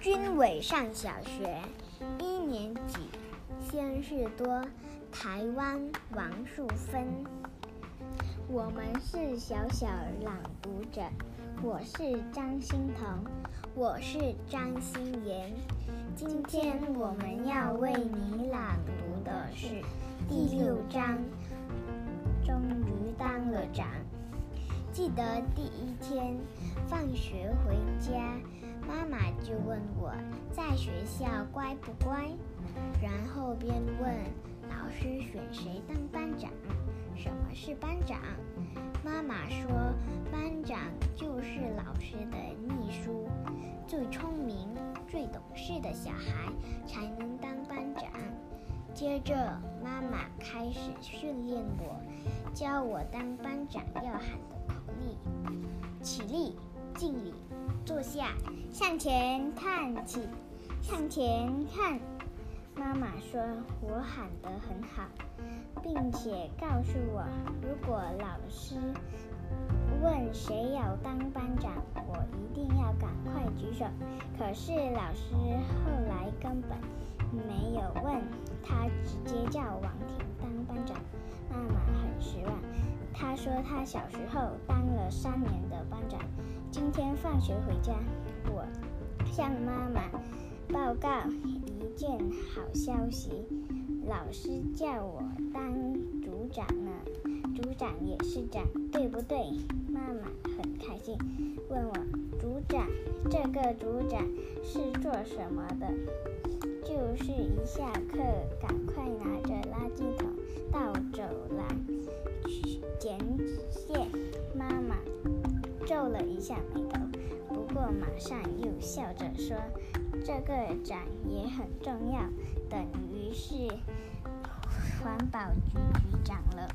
军委上小学一年级，先是多，台湾王淑芬。我们是小小朗读者，我是张欣彤，我是张欣妍。今天我们要为你朗读的是第六章。终于当了长。记得第一天放学回家，妈妈就问我在学校乖不乖，然后便问老师选谁当班长。什么是班长？妈妈说，班长就是老师的秘书，最聪明、最懂事的小孩才能当班长。接着，妈妈开始训练我，教我当班长要喊起立，敬礼，坐下，向前看齐，向前看。妈妈说我喊得很好，并且告诉我，如果老师问谁要当班长，我一定要赶快举手。可是老师后来根本没有问。他直接叫王婷当班长，妈妈很失望。他说他小时候当了三年的班长。今天放学回家，我向妈妈报告一件好消息：老师叫我当组长呢。组长也是长，对不对？妈妈很开心，问我组长这个组长是做什么的？就是一下课，赶快拿着垃圾桶到走廊去捡。妈妈皱了一下眉头，不过马上又笑着说：“这个奖也很重要，等于是环保局局长了。”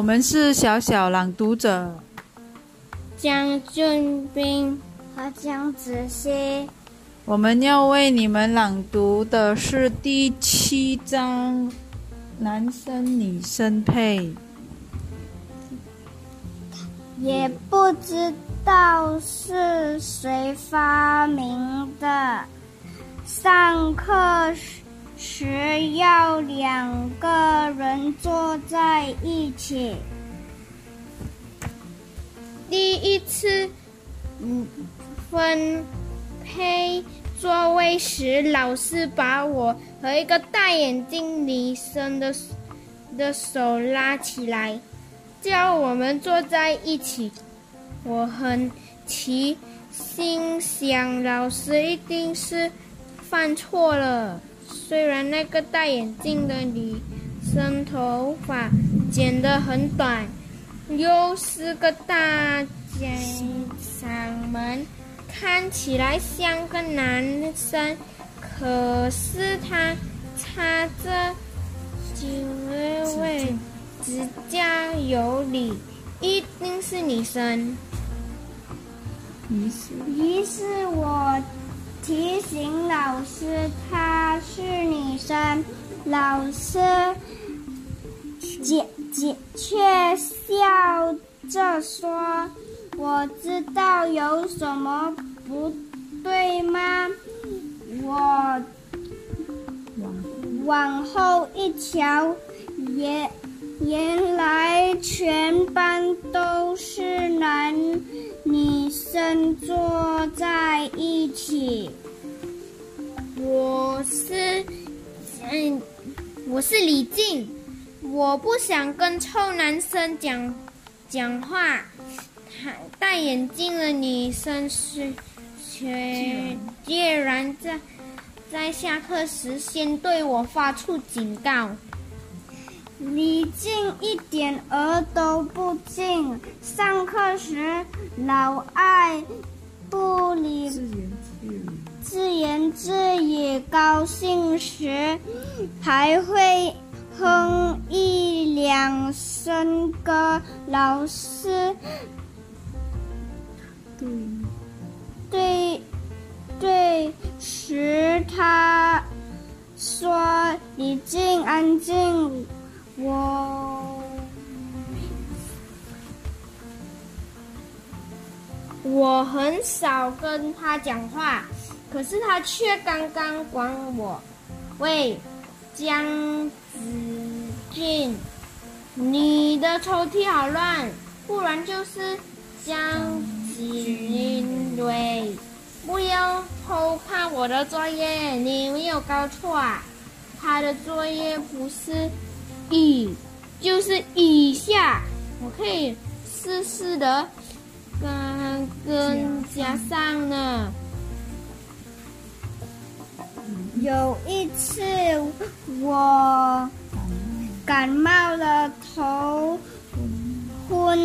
我们是小小朗读者江俊斌和江子熙。我们要为你们朗读的是第七章，男生女生配。也不知道是谁发明的，上课时。时要两个人坐在一起。第一次，嗯，分配座位时，老师把我和一个戴眼镜女生的的手拉起来，叫我们坐在一起。我很奇，心想老师一定是犯错了。虽然那个戴眼镜的女生头发剪得很短，又是个大尖嗓门，看起来像个男生，可是她擦着紧微微指甲油里，一定是女生。于是，于是我。提醒老师她是女生，老师姐姐却笑着说：“我知道有什么不对吗？”我往后一瞧，原原来全班都是男。女生坐在一起。我是，嗯，我是李静。我不想跟臭男生讲讲话。戴眼镜的女生是，却竟然在在下课时先对我发出警告。李静一点儿都不近，上课时老爱不理自言自语，高兴时还会哼一两声歌。老师对对对，时他说你静安静，我我很少跟他讲话。可是他却刚刚管我。喂，江子俊，你的抽屉好乱，不然就是江子俊喂，不要偷看我的作业，你没有搞错啊？他的作业不是。以就是以下，我可以试试的，跟跟加上呢。有一次我感冒了，头昏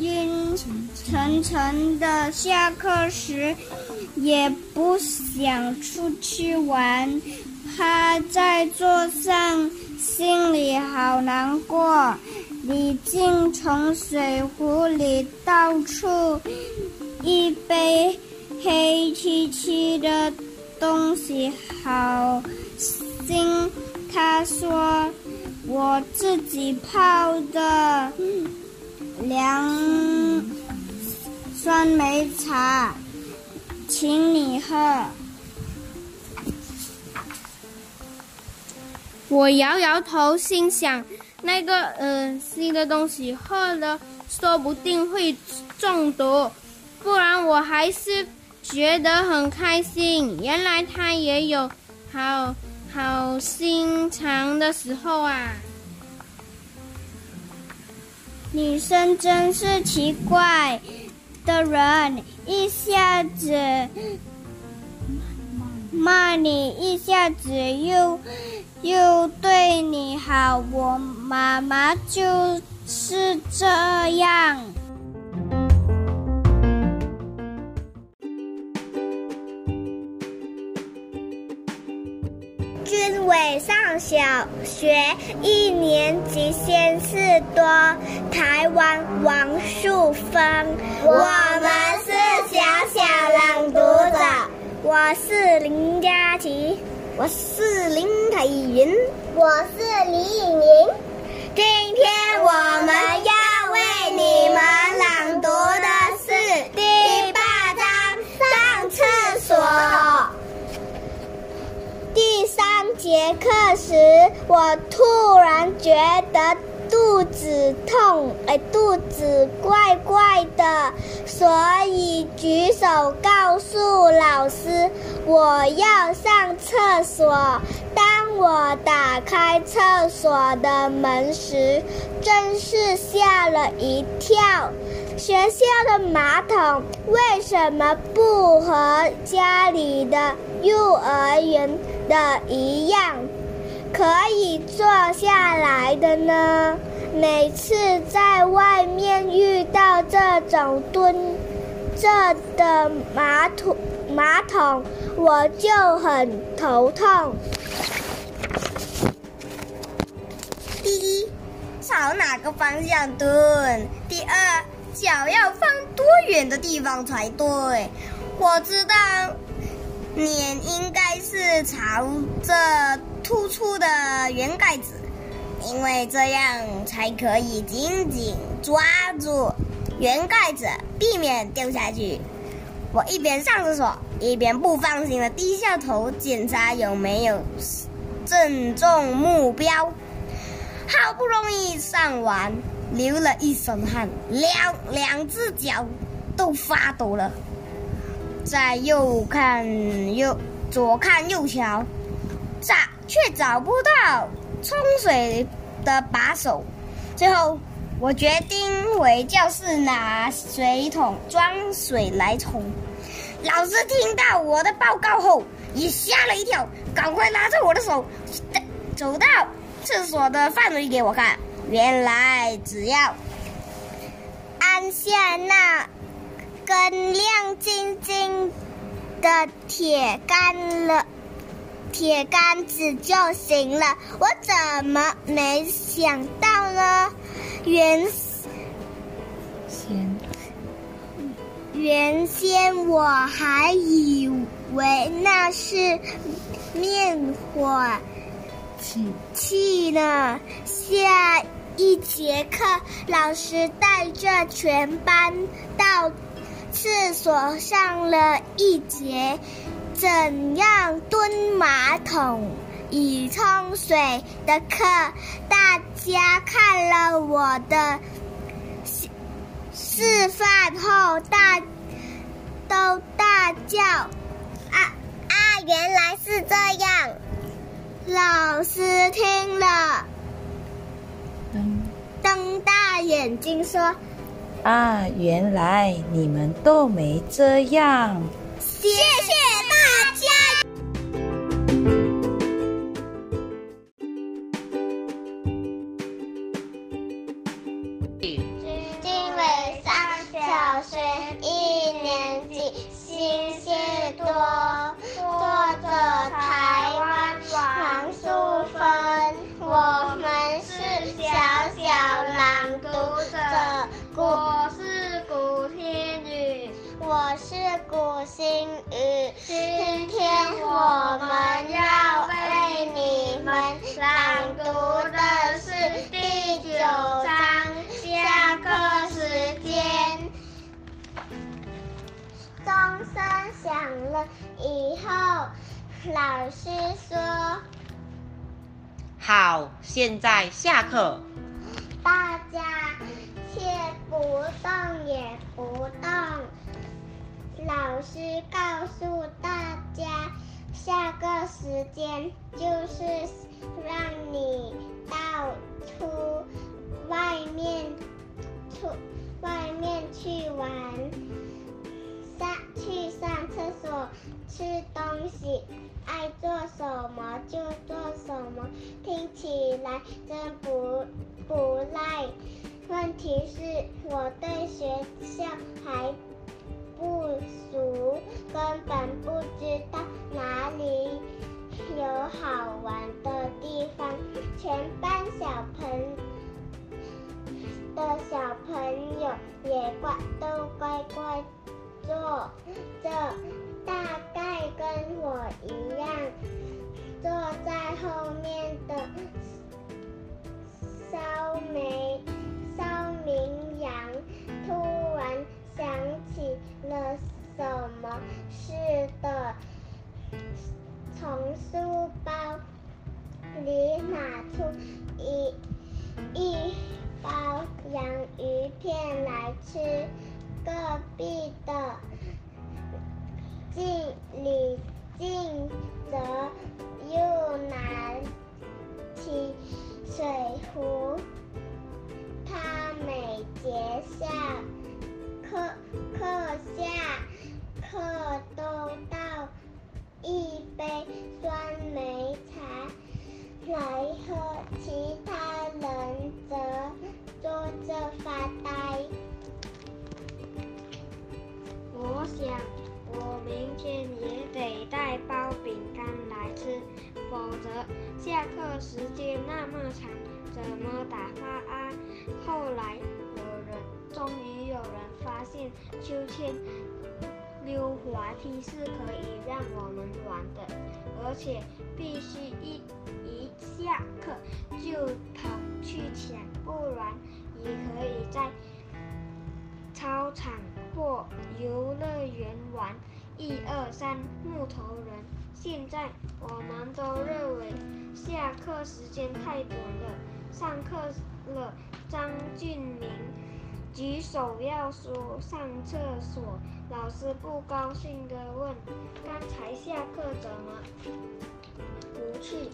晕沉沉的，下课时也不想出去玩，趴在桌上。心里好难过，李靖从水壶里倒出一杯黑漆漆的东西，好心他说：“我自己泡的凉酸梅茶，请你喝。”我摇摇头，心想：那个呃新的东西喝了，说不定会中毒。不然我还是觉得很开心。原来他也有好好心肠的时候啊！女生真是奇怪的人，一下子骂你，一下子又。又对你好，我妈妈就是这样。小学一年级，先是多，台湾王树芬。我们是小小朗读者，我是林佳琪。我是林凯云，我是李颖莹。今天我们要节课时，我突然觉得。肚子痛，哎，肚子怪怪的，所以举手告诉老师我要上厕所。当我打开厕所的门时，真是吓了一跳。学校的马桶为什么不和家里的幼儿园的一样？可以坐下来的呢。每次在外面遇到这种蹲着的马桶，马桶我就很头痛。第一，朝哪个方向蹲？第二，脚要放多远的地方才对？我知道，脸应该是朝着。突出的圆盖子，因为这样才可以紧紧抓住圆盖子，避免掉下去。我一边上厕所，一边不放心的低下头检查有没有正中目标。好不容易上完，流了一身汗，两两只脚都发抖了。再右看右，左看右瞧，咋？却找不到冲水的把手，最后我决定回教室拿水桶装水来冲。老师听到我的报告后也吓了一跳，赶快拉着我的手，走到厕所的范围给我看。原来只要按下那根亮晶晶的铁杆了。铁杆子就行了，我怎么没想到呢？原先原先我还以为那是灭火器呢。下一节课，老师带着全班到厕所上了一节怎样蹲马桶以冲水的课。大家看了我的示范后，大都大叫：“啊啊！原来是这样！”老师听了，瞪大眼睛说：“啊，原来你们都没这样。”谢谢我们要为你们朗读的是第九章。下课时间，钟声响了以后，老师说：“好，现在下课。”大家却不动也不动。老师告诉大家，下个时间就是让你到出外面出外面去玩，上去上厕所，吃东西，爱做什么就做什么，听起来真不不赖。问题是我对学校还不熟，根本不知道哪里有好玩的地方。全班小朋的小朋友也乖都乖乖坐着，大概跟我一样，坐在后面的烧煤。烧明想起了什么似的，从书包里拿出一一包洋芋片来吃。隔壁的静李静则又拿起水壶。他每节下课课下课都倒一杯酸梅茶来喝，其他人则坐着发呆。我想，我明天也得带包饼干来吃，否则下课时间那么长，怎么打发啊？后来有人，终于有人发现秋千溜滑梯是可以让我们玩的，而且必须一一下课就跑去抢，不然也可以在操场或游乐园玩一二三木头人。现在我们都认为下课时间太短了，上课了。张俊明举手要说上厕所，老师不高兴地问：“刚才下课怎么不去？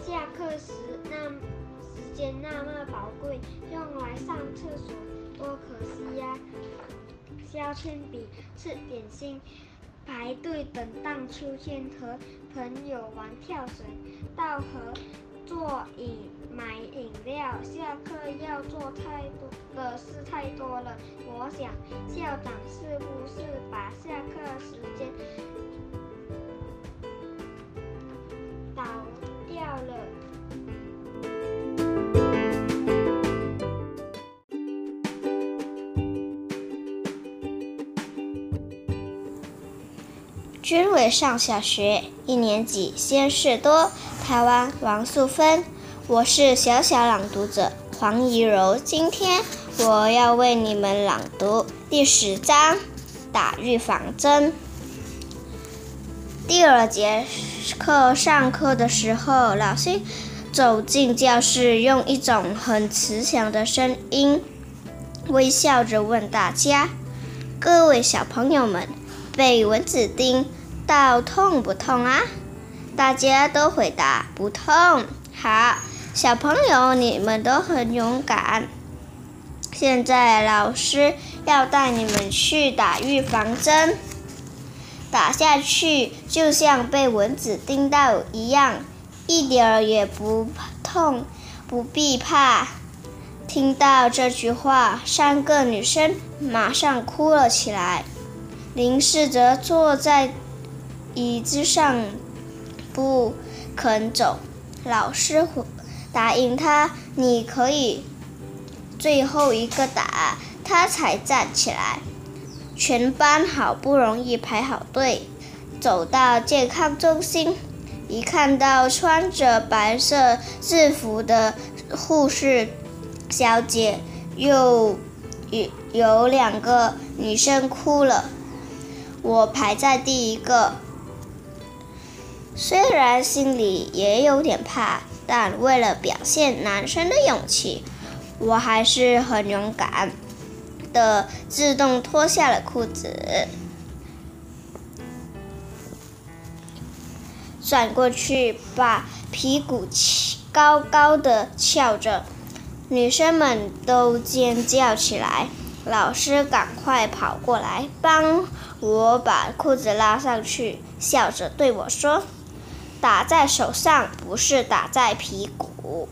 下课时那时间那么宝贵，用来上厕所多可惜呀！”削铅笔、吃点心、排队等荡秋千和朋友玩跳绳、到河。做饮买饮料，下课要做太多的事太多了。我想，校长是不是把下课时间倒掉了？均为上小学一年级，先事多，台湾王素芬。我是小小朗读者黄怡柔，今天我要为你们朗读第十章打预防针。第二节课上课的时候，老师走进教室，用一种很慈祥的声音，微笑着问大家：“各位小朋友们。”被蚊子叮到痛不痛啊？大家都回答不痛。好，小朋友，你们都很勇敢。现在老师要带你们去打预防针，打下去就像被蚊子叮到一样，一点儿也不痛，不必怕。听到这句话，三个女生马上哭了起来。林世泽坐在椅子上不肯走。老师答应他：“你可以最后一个打。”他才站起来。全班好不容易排好队，走到健康中心，一看到穿着白色制服的护士小姐，又有有两个女生哭了。我排在第一个，虽然心里也有点怕，但为了表现男生的勇气，我还是很勇敢的，自动脱下了裤子，转过去把屁股高高的翘着，女生们都尖叫起来。老师赶快跑过来帮我把裤子拉上去，笑着对我说：“打在手上，不是打在屁股。”